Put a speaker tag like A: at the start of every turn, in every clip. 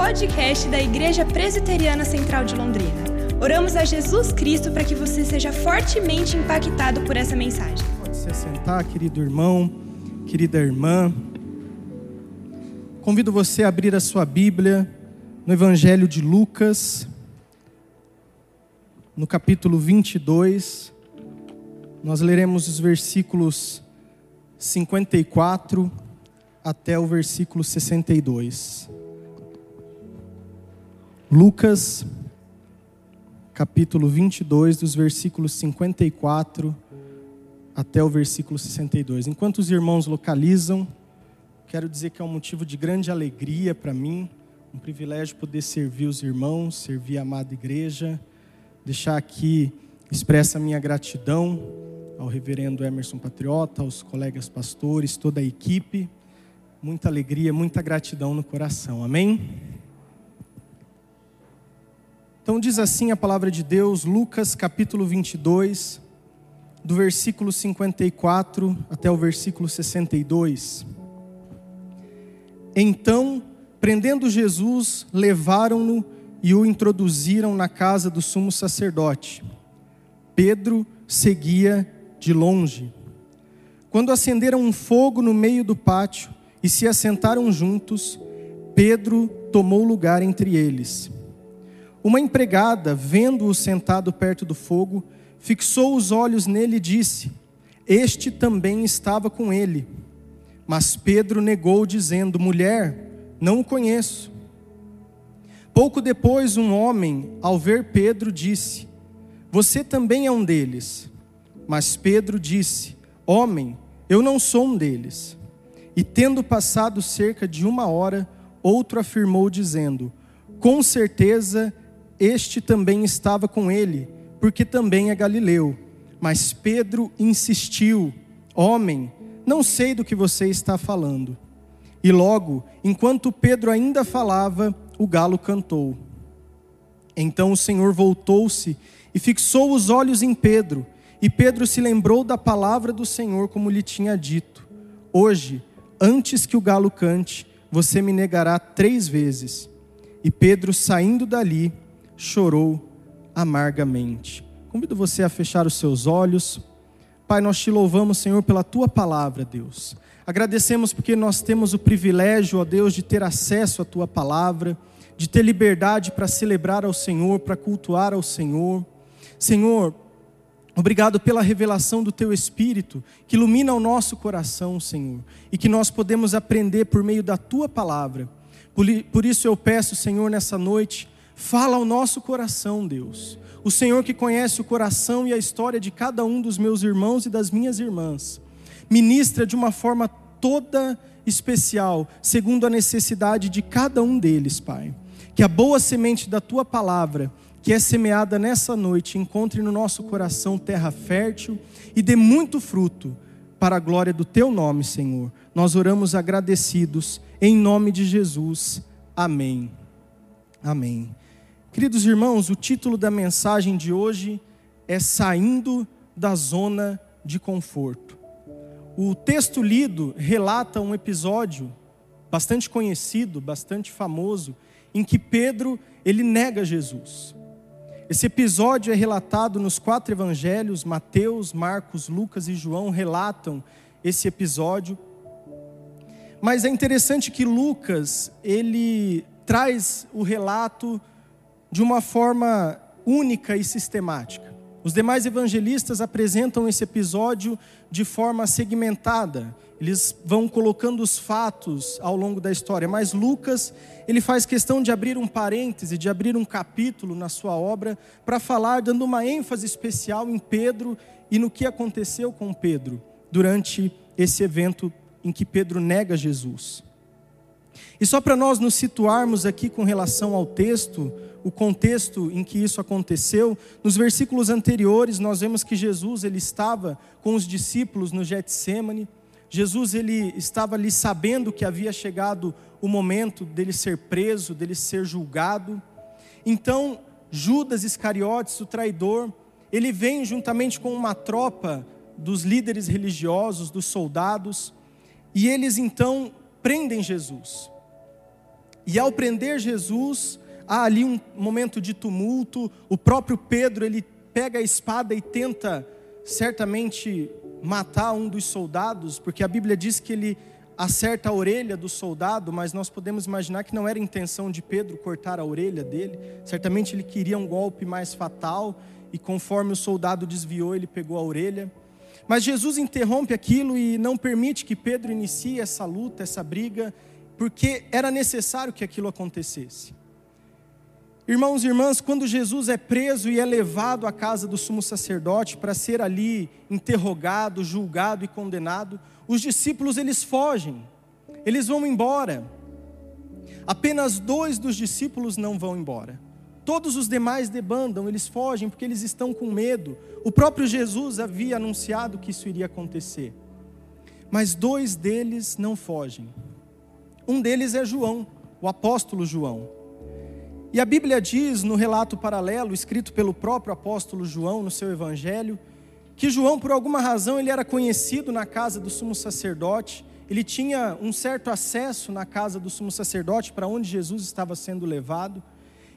A: podcast da Igreja Presbiteriana Central de Londrina. Oramos a Jesus Cristo para que você seja fortemente impactado por essa mensagem.
B: Pode se sentar, querido irmão, querida irmã. Convido você a abrir a sua Bíblia no Evangelho de Lucas, no capítulo 22. Nós leremos os versículos 54 até o versículo 62. Lucas, capítulo 22, dos versículos 54 até o versículo 62. Enquanto os irmãos localizam, quero dizer que é um motivo de grande alegria para mim, um privilégio poder servir os irmãos, servir a amada igreja, deixar aqui expressa a minha gratidão ao reverendo Emerson Patriota, aos colegas pastores, toda a equipe muita alegria, muita gratidão no coração. Amém? Então diz assim a palavra de Deus, Lucas capítulo 22, do versículo 54 até o versículo 62. Então, prendendo Jesus, levaram-no e o introduziram na casa do sumo sacerdote. Pedro seguia de longe. Quando acenderam um fogo no meio do pátio, e se assentaram juntos, Pedro tomou lugar entre eles. Uma empregada, vendo-o sentado perto do fogo, fixou os olhos nele e disse: Este também estava com ele. Mas Pedro negou, dizendo: Mulher, não o conheço. Pouco depois, um homem, ao ver Pedro, disse: Você também é um deles. Mas Pedro disse: Homem, eu não sou um deles. E tendo passado cerca de uma hora, outro afirmou, dizendo: Com certeza este também estava com ele, porque também é galileu. Mas Pedro insistiu: Homem, não sei do que você está falando. E logo, enquanto Pedro ainda falava, o galo cantou. Então o Senhor voltou-se e fixou os olhos em Pedro, e Pedro se lembrou da palavra do Senhor, como lhe tinha dito: Hoje Antes que o galo cante, você me negará três vezes. E Pedro, saindo dali, chorou amargamente. Convido você a fechar os seus olhos. Pai, nós te louvamos, Senhor, pela tua palavra, Deus. Agradecemos porque nós temos o privilégio, ó Deus, de ter acesso à tua palavra, de ter liberdade para celebrar ao Senhor, para cultuar ao Senhor. Senhor, Obrigado pela revelação do teu Espírito, que ilumina o nosso coração, Senhor, e que nós podemos aprender por meio da tua palavra. Por isso eu peço, Senhor, nessa noite, fala ao nosso coração, Deus. O Senhor que conhece o coração e a história de cada um dos meus irmãos e das minhas irmãs, ministra de uma forma toda especial, segundo a necessidade de cada um deles, Pai. Que a boa semente da tua palavra que é semeada nessa noite encontre no nosso coração terra fértil e dê muito fruto para a glória do teu nome, Senhor. Nós oramos agradecidos em nome de Jesus. Amém. Amém. Queridos irmãos, o título da mensagem de hoje é Saindo da Zona de Conforto. O texto lido relata um episódio bastante conhecido, bastante famoso, em que Pedro ele nega Jesus. Esse episódio é relatado nos quatro evangelhos, Mateus, Marcos, Lucas e João relatam esse episódio. Mas é interessante que Lucas, ele traz o relato de uma forma única e sistemática. Os demais evangelistas apresentam esse episódio de forma segmentada. Eles vão colocando os fatos ao longo da história, mas Lucas, ele faz questão de abrir um parêntese, de abrir um capítulo na sua obra para falar dando uma ênfase especial em Pedro e no que aconteceu com Pedro durante esse evento em que Pedro nega Jesus. E só para nós nos situarmos aqui com relação ao texto, o contexto em que isso aconteceu, nos versículos anteriores nós vemos que Jesus ele estava com os discípulos no Getsemane. Jesus ele estava ali sabendo que havia chegado o momento dele ser preso, dele ser julgado. Então, Judas Iscariotes, o traidor, ele vem juntamente com uma tropa dos líderes religiosos, dos soldados, e eles então prendem Jesus. E ao prender Jesus, há ali um momento de tumulto. O próprio Pedro, ele pega a espada e tenta certamente matar um dos soldados, porque a Bíblia diz que ele acerta a orelha do soldado, mas nós podemos imaginar que não era intenção de Pedro cortar a orelha dele. Certamente ele queria um golpe mais fatal e conforme o soldado desviou, ele pegou a orelha. Mas Jesus interrompe aquilo e não permite que Pedro inicie essa luta, essa briga, porque era necessário que aquilo acontecesse. Irmãos e irmãs, quando Jesus é preso e é levado à casa do sumo sacerdote para ser ali interrogado, julgado e condenado, os discípulos eles fogem, eles vão embora. Apenas dois dos discípulos não vão embora. Todos os demais debandam, eles fogem porque eles estão com medo. O próprio Jesus havia anunciado que isso iria acontecer. Mas dois deles não fogem. Um deles é João, o apóstolo João. E a Bíblia diz no relato paralelo, escrito pelo próprio apóstolo João no seu evangelho, que João, por alguma razão, ele era conhecido na casa do sumo sacerdote, ele tinha um certo acesso na casa do sumo sacerdote para onde Jesus estava sendo levado.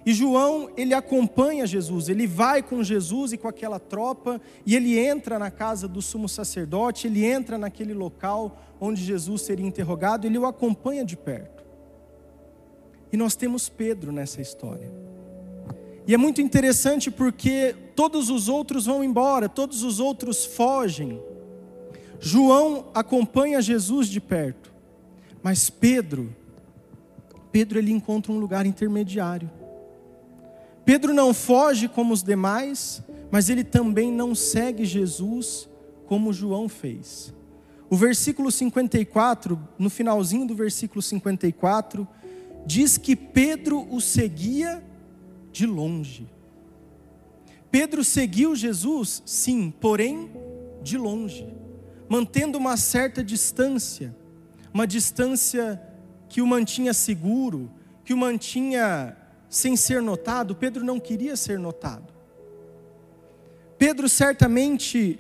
B: E João, ele acompanha Jesus, ele vai com Jesus e com aquela tropa, e ele entra na casa do sumo sacerdote, ele entra naquele local onde Jesus seria interrogado, ele o acompanha de perto. E nós temos Pedro nessa história. E é muito interessante porque todos os outros vão embora, todos os outros fogem. João acompanha Jesus de perto. Mas Pedro, Pedro ele encontra um lugar intermediário. Pedro não foge como os demais, mas ele também não segue Jesus como João fez. O versículo 54, no finalzinho do versículo 54, diz que Pedro o seguia de longe. Pedro seguiu Jesus, sim, porém de longe, mantendo uma certa distância, uma distância que o mantinha seguro, que o mantinha sem ser notado. Pedro não queria ser notado. Pedro certamente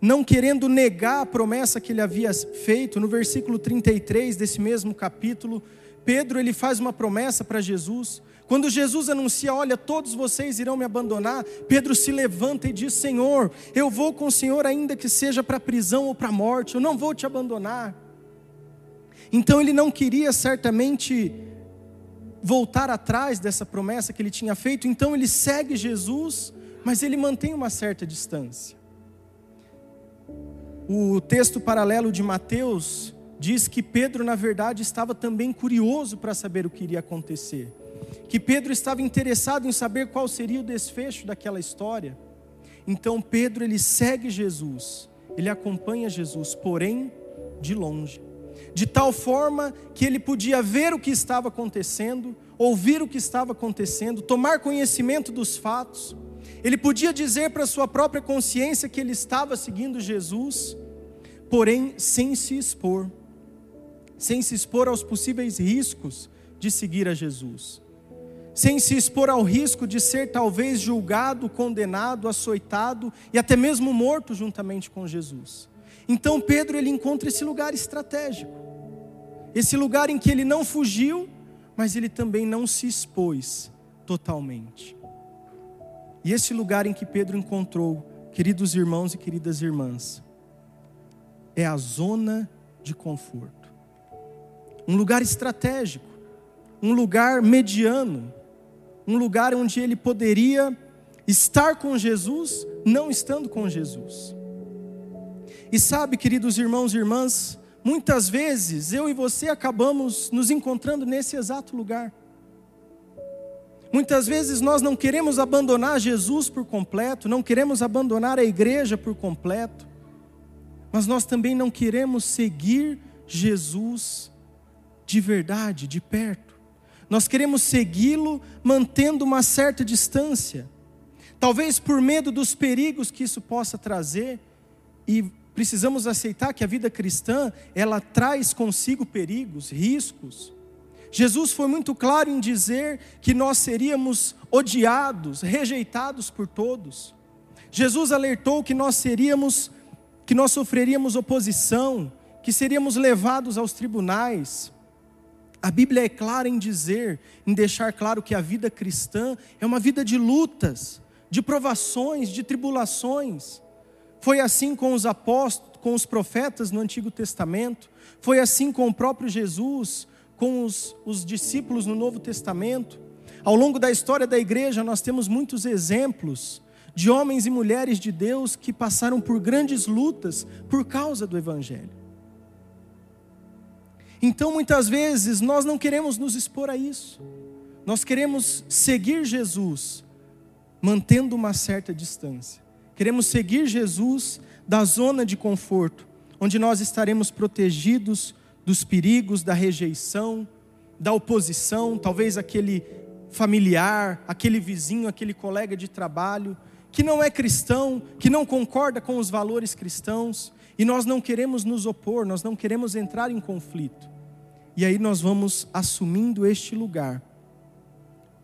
B: não querendo negar a promessa que ele havia feito, no versículo 33 desse mesmo capítulo, Pedro ele faz uma promessa para Jesus. Quando Jesus anuncia, olha, todos vocês irão me abandonar, Pedro se levanta e diz: Senhor, eu vou com o Senhor, ainda que seja para a prisão ou para a morte, eu não vou te abandonar. Então ele não queria certamente voltar atrás dessa promessa que ele tinha feito, então ele segue Jesus, mas ele mantém uma certa distância. O texto paralelo de Mateus diz que Pedro, na verdade, estava também curioso para saber o que iria acontecer. Que Pedro estava interessado em saber qual seria o desfecho daquela história. Então Pedro ele segue Jesus, ele acompanha Jesus, porém de longe. De tal forma que ele podia ver o que estava acontecendo, ouvir o que estava acontecendo, tomar conhecimento dos fatos. Ele podia dizer para sua própria consciência que ele estava seguindo Jesus, porém sem se expor sem se expor aos possíveis riscos de seguir a Jesus, sem se expor ao risco de ser talvez julgado, condenado, açoitado e até mesmo morto juntamente com Jesus. Então Pedro ele encontra esse lugar estratégico, esse lugar em que ele não fugiu, mas ele também não se expôs totalmente. E esse lugar em que Pedro encontrou, queridos irmãos e queridas irmãs, é a zona de conforto um lugar estratégico, um lugar mediano, um lugar onde ele poderia estar com Jesus, não estando com Jesus. E sabe, queridos irmãos e irmãs, muitas vezes eu e você acabamos nos encontrando nesse exato lugar. Muitas vezes nós não queremos abandonar Jesus por completo, não queremos abandonar a igreja por completo, mas nós também não queremos seguir Jesus de verdade, de perto. Nós queremos segui-lo mantendo uma certa distância, talvez por medo dos perigos que isso possa trazer, e precisamos aceitar que a vida cristã, ela traz consigo perigos, riscos. Jesus foi muito claro em dizer que nós seríamos odiados, rejeitados por todos. Jesus alertou que nós seríamos, que nós sofreríamos oposição, que seríamos levados aos tribunais. A Bíblia é clara em dizer, em deixar claro que a vida cristã é uma vida de lutas, de provações, de tribulações. Foi assim com os apóstolos, com os profetas no Antigo Testamento, foi assim com o próprio Jesus, com os, os discípulos no Novo Testamento. Ao longo da história da igreja, nós temos muitos exemplos de homens e mulheres de Deus que passaram por grandes lutas por causa do Evangelho. Então, muitas vezes, nós não queremos nos expor a isso, nós queremos seguir Jesus, mantendo uma certa distância, queremos seguir Jesus da zona de conforto, onde nós estaremos protegidos dos perigos da rejeição, da oposição, talvez aquele familiar, aquele vizinho, aquele colega de trabalho, que não é cristão, que não concorda com os valores cristãos, e nós não queremos nos opor, nós não queremos entrar em conflito. E aí nós vamos assumindo este lugar,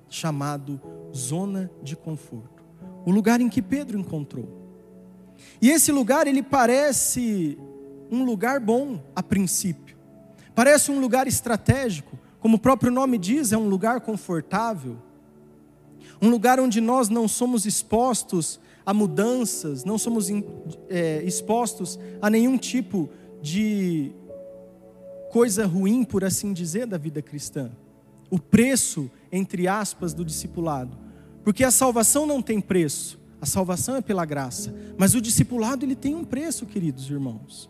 B: chamado zona de conforto o lugar em que Pedro encontrou. E esse lugar, ele parece um lugar bom a princípio, parece um lugar estratégico, como o próprio nome diz, é um lugar confortável, um lugar onde nós não somos expostos a mudanças, não somos é, expostos a nenhum tipo de coisa ruim, por assim dizer, da vida cristã. O preço, entre aspas, do discipulado. Porque a salvação não tem preço, a salvação é pela graça, mas o discipulado ele tem um preço, queridos irmãos.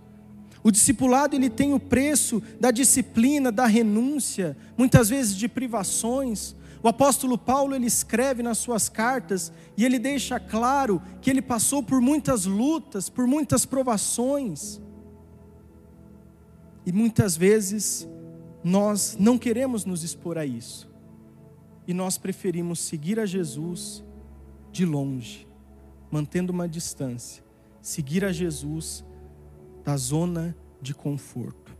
B: O discipulado ele tem o preço da disciplina, da renúncia, muitas vezes de privações. O apóstolo Paulo ele escreve nas suas cartas e ele deixa claro que ele passou por muitas lutas, por muitas provações. E muitas vezes nós não queremos nos expor a isso. E nós preferimos seguir a Jesus de longe, mantendo uma distância, seguir a Jesus da zona de conforto.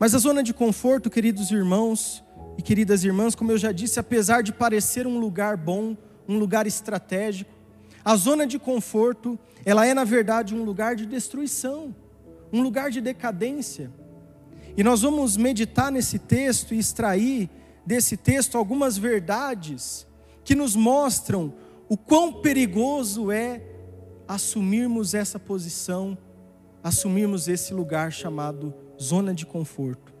B: Mas a zona de conforto, queridos irmãos e queridas irmãs, como eu já disse, apesar de parecer um lugar bom, um lugar estratégico, a zona de conforto, ela é na verdade um lugar de destruição, um lugar de decadência. E nós vamos meditar nesse texto e extrair desse texto algumas verdades que nos mostram o quão perigoso é assumirmos essa posição assumirmos esse lugar chamado zona de conforto.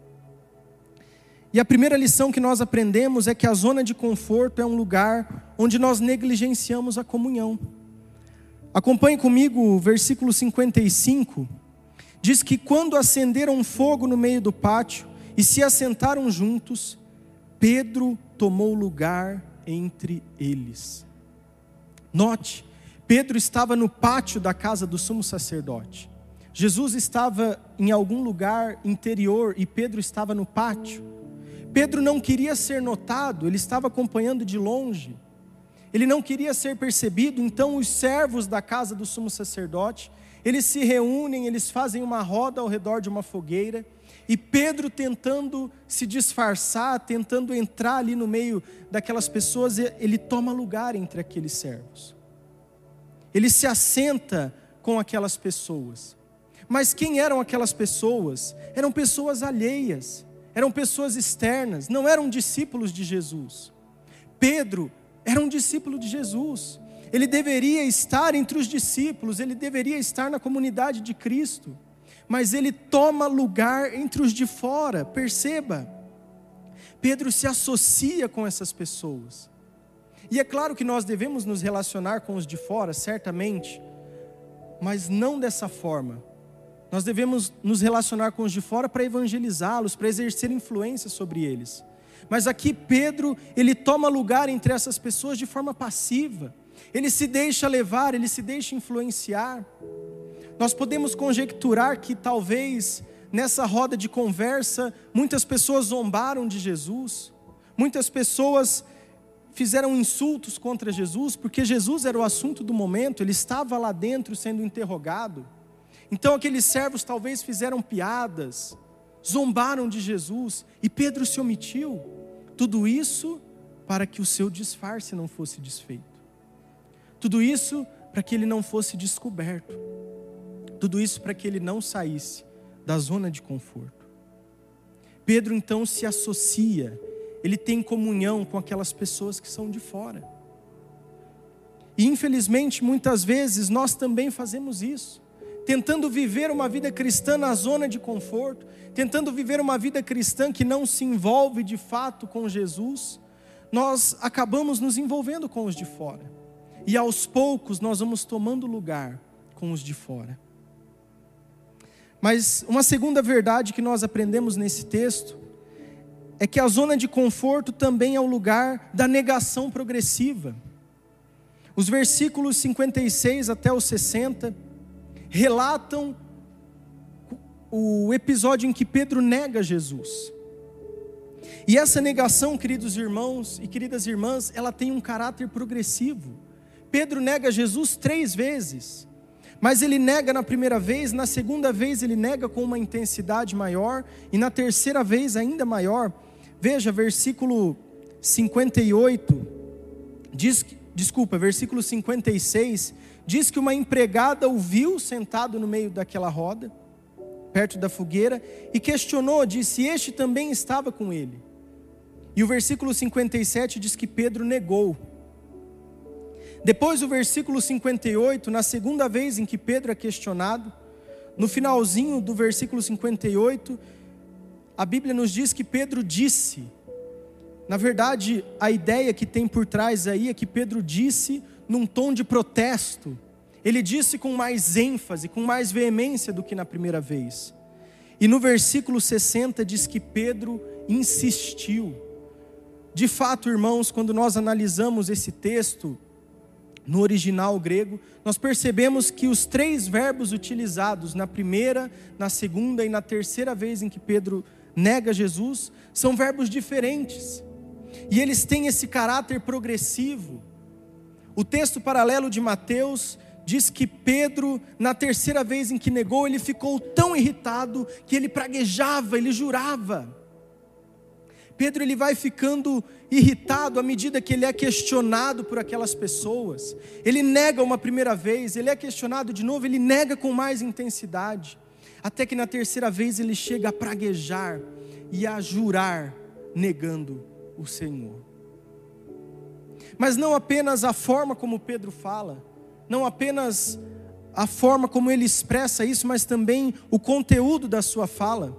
B: E a primeira lição que nós aprendemos é que a zona de conforto é um lugar onde nós negligenciamos a comunhão. Acompanhe comigo o versículo 55. Diz que quando acenderam fogo no meio do pátio e se assentaram juntos, Pedro tomou lugar entre eles. Note, Pedro estava no pátio da casa do sumo sacerdote. Jesus estava em algum lugar interior e Pedro estava no pátio. Pedro não queria ser notado, ele estava acompanhando de longe. Ele não queria ser percebido, então os servos da casa do sumo sacerdote, eles se reúnem, eles fazem uma roda ao redor de uma fogueira, e Pedro tentando se disfarçar, tentando entrar ali no meio daquelas pessoas, ele toma lugar entre aqueles servos. Ele se assenta com aquelas pessoas. Mas quem eram aquelas pessoas? Eram pessoas alheias, eram pessoas externas, não eram discípulos de Jesus. Pedro era um discípulo de Jesus. Ele deveria estar entre os discípulos, ele deveria estar na comunidade de Cristo. Mas ele toma lugar entre os de fora, perceba. Pedro se associa com essas pessoas. E é claro que nós devemos nos relacionar com os de fora, certamente, mas não dessa forma nós devemos nos relacionar com os de fora para evangelizá-los, para exercer influência sobre eles. Mas aqui Pedro, ele toma lugar entre essas pessoas de forma passiva. Ele se deixa levar, ele se deixa influenciar. Nós podemos conjecturar que talvez nessa roda de conversa muitas pessoas zombaram de Jesus. Muitas pessoas fizeram insultos contra Jesus, porque Jesus era o assunto do momento, ele estava lá dentro sendo interrogado. Então aqueles servos talvez fizeram piadas, zombaram de Jesus e Pedro se omitiu. Tudo isso para que o seu disfarce não fosse desfeito. Tudo isso para que ele não fosse descoberto. Tudo isso para que ele não saísse da zona de conforto. Pedro então se associa, ele tem comunhão com aquelas pessoas que são de fora. E infelizmente, muitas vezes nós também fazemos isso, tentando viver uma vida cristã na zona de conforto, tentando viver uma vida cristã que não se envolve de fato com Jesus, nós acabamos nos envolvendo com os de fora. E aos poucos nós vamos tomando lugar com os de fora. Mas uma segunda verdade que nós aprendemos nesse texto é que a zona de conforto também é o lugar da negação progressiva. Os versículos 56 até os 60 relatam o episódio em que Pedro nega Jesus. E essa negação, queridos irmãos e queridas irmãs, ela tem um caráter progressivo. Pedro nega Jesus três vezes. Mas ele nega na primeira vez, na segunda vez ele nega com uma intensidade maior, e na terceira vez ainda maior. Veja, versículo 58, diz desculpa, versículo 56, diz que uma empregada o viu sentado no meio daquela roda, perto da fogueira, e questionou, disse: Este também estava com ele. E o versículo 57 diz que Pedro negou. Depois, o versículo 58, na segunda vez em que Pedro é questionado, no finalzinho do versículo 58, a Bíblia nos diz que Pedro disse. Na verdade, a ideia que tem por trás aí é que Pedro disse num tom de protesto. Ele disse com mais ênfase, com mais veemência do que na primeira vez. E no versículo 60 diz que Pedro insistiu. De fato, irmãos, quando nós analisamos esse texto, no original grego, nós percebemos que os três verbos utilizados na primeira, na segunda e na terceira vez em que Pedro nega Jesus são verbos diferentes. E eles têm esse caráter progressivo. O texto paralelo de Mateus diz que Pedro, na terceira vez em que negou, ele ficou tão irritado que ele praguejava, ele jurava. Pedro ele vai ficando irritado à medida que ele é questionado por aquelas pessoas. Ele nega uma primeira vez, ele é questionado de novo, ele nega com mais intensidade, até que na terceira vez ele chega a praguejar e a jurar, negando o Senhor. Mas não apenas a forma como Pedro fala, não apenas a forma como ele expressa isso, mas também o conteúdo da sua fala.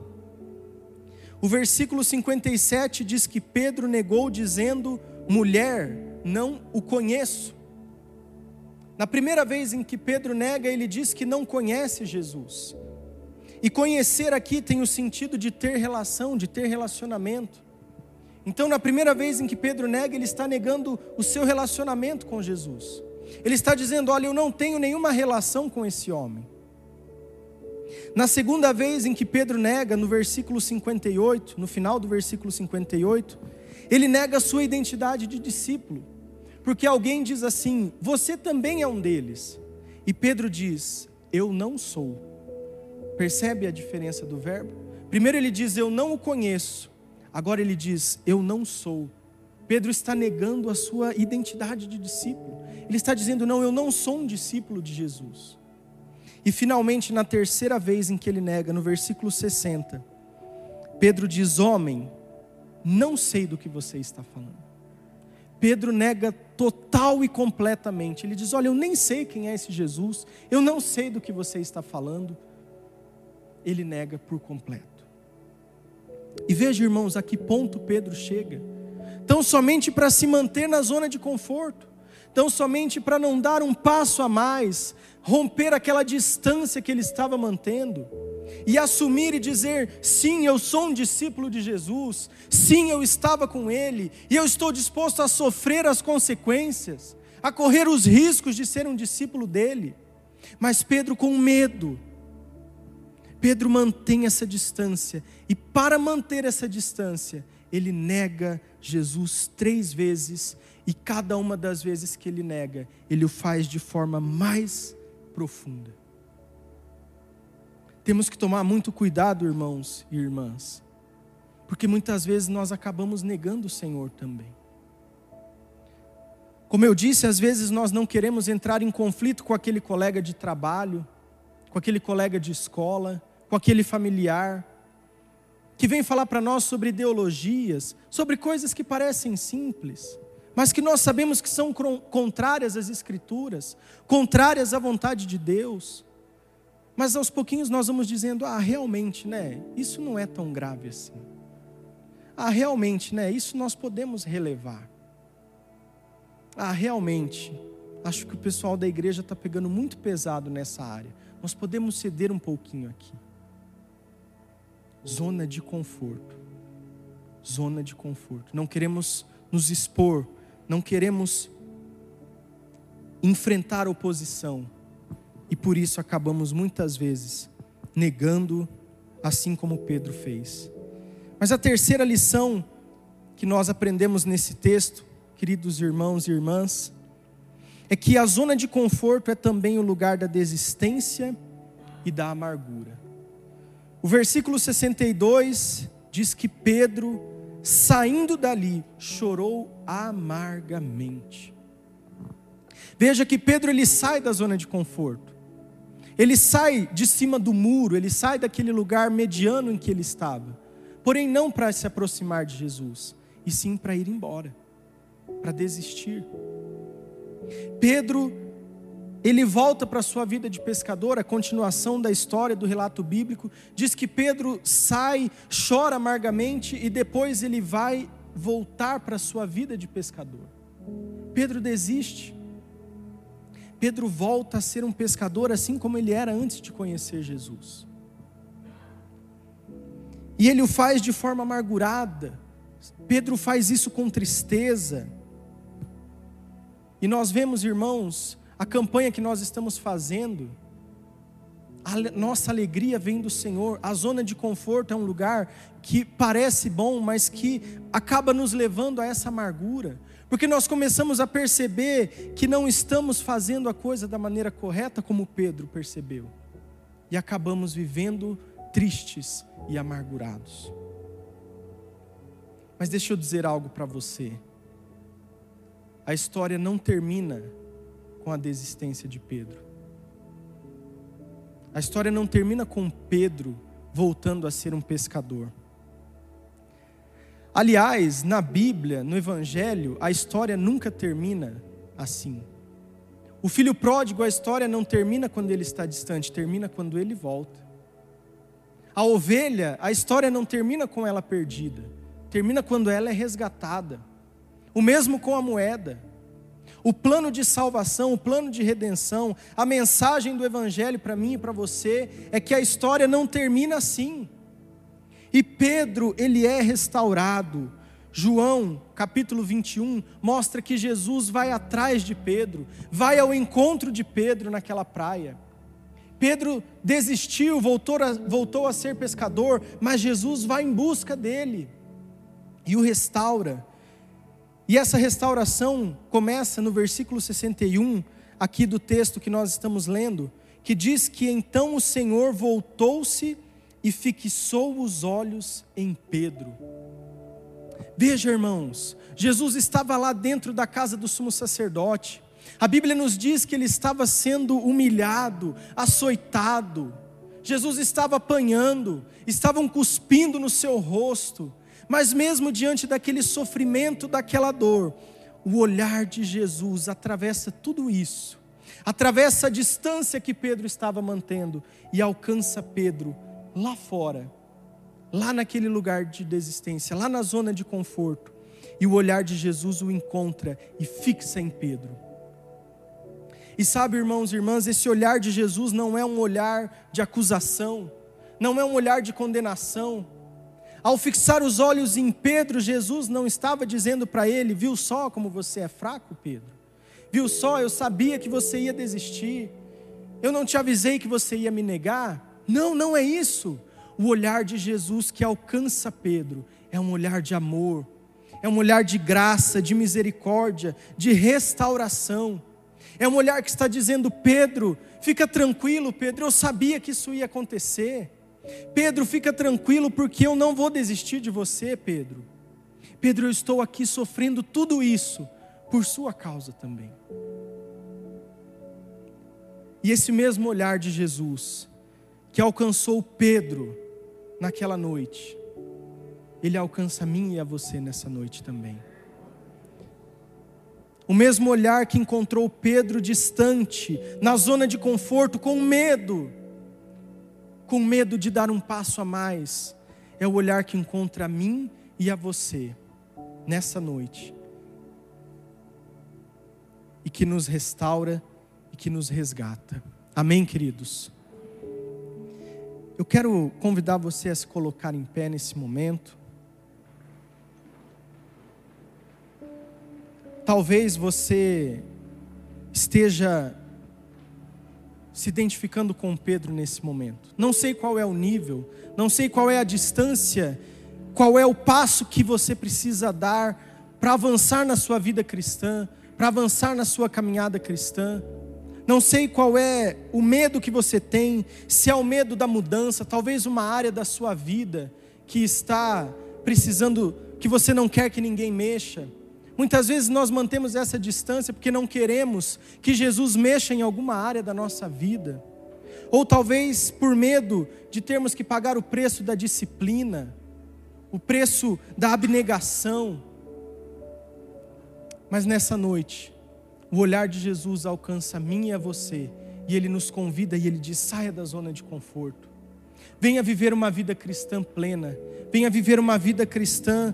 B: O versículo 57 diz que Pedro negou, dizendo: Mulher, não o conheço. Na primeira vez em que Pedro nega, ele diz que não conhece Jesus. E conhecer aqui tem o sentido de ter relação, de ter relacionamento. Então, na primeira vez em que Pedro nega, ele está negando o seu relacionamento com Jesus. Ele está dizendo: Olha, eu não tenho nenhuma relação com esse homem. Na segunda vez em que Pedro nega, no versículo 58, no final do versículo 58, ele nega a sua identidade de discípulo, porque alguém diz assim: Você também é um deles. E Pedro diz: Eu não sou. Percebe a diferença do verbo? Primeiro ele diz: Eu não o conheço. Agora ele diz: Eu não sou. Pedro está negando a sua identidade de discípulo. Ele está dizendo: Não, eu não sou um discípulo de Jesus. E finalmente, na terceira vez em que ele nega, no versículo 60, Pedro diz: Homem, não sei do que você está falando. Pedro nega total e completamente. Ele diz: Olha, eu nem sei quem é esse Jesus, eu não sei do que você está falando. Ele nega por completo. E veja, irmãos, a que ponto Pedro chega. Tão somente para se manter na zona de conforto, tão somente para não dar um passo a mais, romper aquela distância que ele estava mantendo. E assumir e dizer: sim, eu sou um discípulo de Jesus, sim, eu estava com ele. E eu estou disposto a sofrer as consequências, a correr os riscos de ser um discípulo dele. Mas Pedro, com medo, Pedro mantém essa distância e, para manter essa distância, ele nega Jesus três vezes e cada uma das vezes que ele nega, ele o faz de forma mais profunda. Temos que tomar muito cuidado, irmãos e irmãs, porque muitas vezes nós acabamos negando o Senhor também. Como eu disse, às vezes nós não queremos entrar em conflito com aquele colega de trabalho, com aquele colega de escola, com aquele familiar, que vem falar para nós sobre ideologias, sobre coisas que parecem simples, mas que nós sabemos que são contrárias às Escrituras, contrárias à vontade de Deus. Mas aos pouquinhos nós vamos dizendo: ah, realmente, né? Isso não é tão grave assim. Ah, realmente, né? Isso nós podemos relevar. Ah, realmente, acho que o pessoal da igreja está pegando muito pesado nessa área. Nós podemos ceder um pouquinho aqui. Zona de conforto. Zona de conforto. Não queremos nos expor, não queremos enfrentar oposição. E por isso acabamos muitas vezes negando, assim como Pedro fez. Mas a terceira lição que nós aprendemos nesse texto, queridos irmãos e irmãs, é que a zona de conforto é também o lugar da desistência e da amargura. O versículo 62 diz que Pedro, saindo dali, chorou amargamente. Veja que Pedro ele sai da zona de conforto. Ele sai de cima do muro, ele sai daquele lugar mediano em que ele estava. Porém não para se aproximar de Jesus, e sim para ir embora, para desistir. Pedro, ele volta para a sua vida de pescador, a continuação da história do relato bíblico, diz que Pedro sai, chora amargamente e depois ele vai voltar para a sua vida de pescador. Pedro desiste. Pedro volta a ser um pescador assim como ele era antes de conhecer Jesus. E ele o faz de forma amargurada. Pedro faz isso com tristeza. E nós vemos, irmãos, a campanha que nós estamos fazendo, a nossa alegria vem do Senhor. A zona de conforto é um lugar que parece bom, mas que acaba nos levando a essa amargura. Porque nós começamos a perceber que não estamos fazendo a coisa da maneira correta, como Pedro percebeu. E acabamos vivendo tristes e amargurados. Mas deixa eu dizer algo para você a história não termina com a desistência de Pedro. A história não termina com Pedro voltando a ser um pescador. Aliás, na Bíblia, no Evangelho, a história nunca termina assim. O filho pródigo, a história não termina quando ele está distante, termina quando ele volta. A ovelha, a história não termina com ela perdida, termina quando ela é resgatada. O mesmo com a moeda. O plano de salvação, o plano de redenção, a mensagem do Evangelho para mim e para você é que a história não termina assim. E Pedro, ele é restaurado. João, capítulo 21, mostra que Jesus vai atrás de Pedro, vai ao encontro de Pedro naquela praia. Pedro desistiu, voltou a, voltou a ser pescador, mas Jesus vai em busca dele e o restaura. E essa restauração começa no versículo 61, aqui do texto que nós estamos lendo, que diz que então o Senhor voltou-se e fixou os olhos em Pedro. Veja, irmãos, Jesus estava lá dentro da casa do sumo sacerdote. A Bíblia nos diz que ele estava sendo humilhado, açoitado. Jesus estava apanhando, estavam cuspindo no seu rosto. Mas mesmo diante daquele sofrimento, daquela dor, o olhar de Jesus atravessa tudo isso, atravessa a distância que Pedro estava mantendo e alcança Pedro lá fora, lá naquele lugar de desistência, lá na zona de conforto. E o olhar de Jesus o encontra e fixa em Pedro. E sabe, irmãos e irmãs, esse olhar de Jesus não é um olhar de acusação, não é um olhar de condenação, ao fixar os olhos em Pedro, Jesus não estava dizendo para ele: Viu só como você é fraco, Pedro? Viu só, eu sabia que você ia desistir. Eu não te avisei que você ia me negar. Não, não é isso. O olhar de Jesus que alcança Pedro é um olhar de amor, é um olhar de graça, de misericórdia, de restauração. É um olhar que está dizendo: Pedro, fica tranquilo, Pedro, eu sabia que isso ia acontecer. Pedro, fica tranquilo, porque eu não vou desistir de você, Pedro. Pedro, eu estou aqui sofrendo tudo isso por sua causa também. E esse mesmo olhar de Jesus, que alcançou Pedro naquela noite, ele alcança a mim e a você nessa noite também. O mesmo olhar que encontrou Pedro distante, na zona de conforto, com medo, com medo de dar um passo a mais, é o olhar que encontra a mim e a você nessa noite, e que nos restaura e que nos resgata. Amém, queridos? Eu quero convidar você a se colocar em pé nesse momento. Talvez você esteja se identificando com Pedro nesse momento. Não sei qual é o nível, não sei qual é a distância, qual é o passo que você precisa dar para avançar na sua vida cristã, para avançar na sua caminhada cristã. Não sei qual é o medo que você tem, se é o medo da mudança, talvez uma área da sua vida que está precisando, que você não quer que ninguém mexa. Muitas vezes nós mantemos essa distância porque não queremos que Jesus mexa em alguma área da nossa vida. Ou talvez por medo de termos que pagar o preço da disciplina, o preço da abnegação. Mas nessa noite, o olhar de Jesus alcança a mim e a você, e ele nos convida e ele diz: saia da zona de conforto. Venha viver uma vida cristã plena. Venha viver uma vida cristã